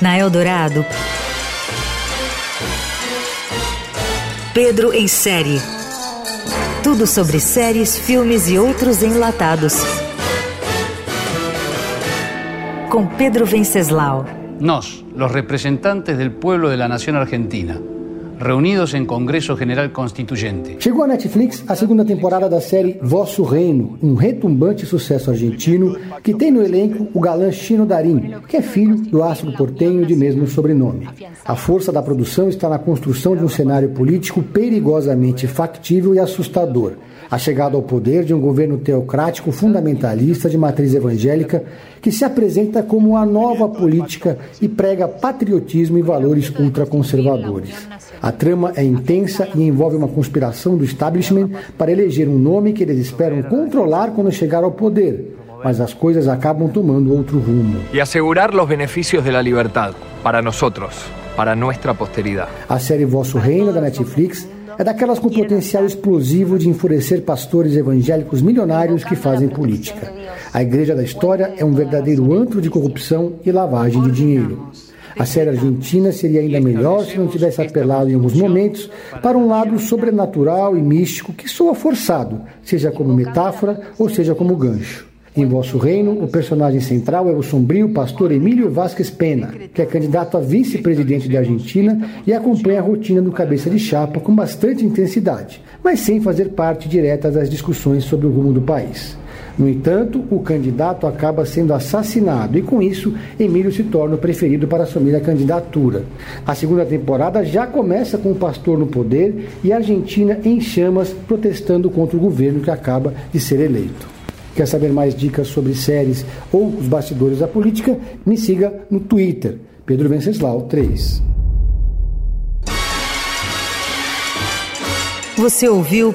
Na Eldorado, Pedro em série. Tudo sobre séries, filmes e outros enlatados. Com Pedro Venceslau. Nós, los representantes del pueblo de la nación argentina reunidos em Congresso General Constituyente. Chegou à Netflix a segunda temporada da série Vosso Reino, um retumbante sucesso argentino que tem no elenco o galã Chino Darim, que é filho do astro portenho de mesmo sobrenome. A força da produção está na construção de um cenário político perigosamente factível e assustador. A chegada ao poder de um governo teocrático fundamentalista de matriz evangélica que se apresenta como a nova política e prega patriotismo e valores ultraconservadores. A trama é intensa e envolve uma conspiração do establishment para eleger um nome que eles esperam controlar quando chegar ao poder. Mas as coisas acabam tomando outro rumo. E assegurar os benefícios da liberdade para nós, para nossa posteridade. A série Vosso Reino da Netflix é daquelas com potencial explosivo de enfurecer pastores evangélicos milionários que fazem política. A Igreja da História é um verdadeiro antro de corrupção e lavagem de dinheiro. A série argentina seria ainda melhor se não tivesse apelado em alguns momentos para um lado sobrenatural e místico que soa forçado, seja como metáfora ou seja como gancho. Em Vosso Reino, o personagem central é o sombrio pastor Emílio Vasquez Pena, que é candidato a vice-presidente da Argentina e acompanha a rotina do cabeça de chapa com bastante intensidade, mas sem fazer parte direta das discussões sobre o rumo do país. No entanto, o candidato acaba sendo assassinado e, com isso, Emílio se torna o preferido para assumir a candidatura. A segunda temporada já começa com o pastor no poder e a Argentina em chamas protestando contra o governo que acaba de ser eleito. Quer saber mais dicas sobre séries ou os bastidores da política? Me siga no Twitter, Pedro Venceslau 3. Você ouviu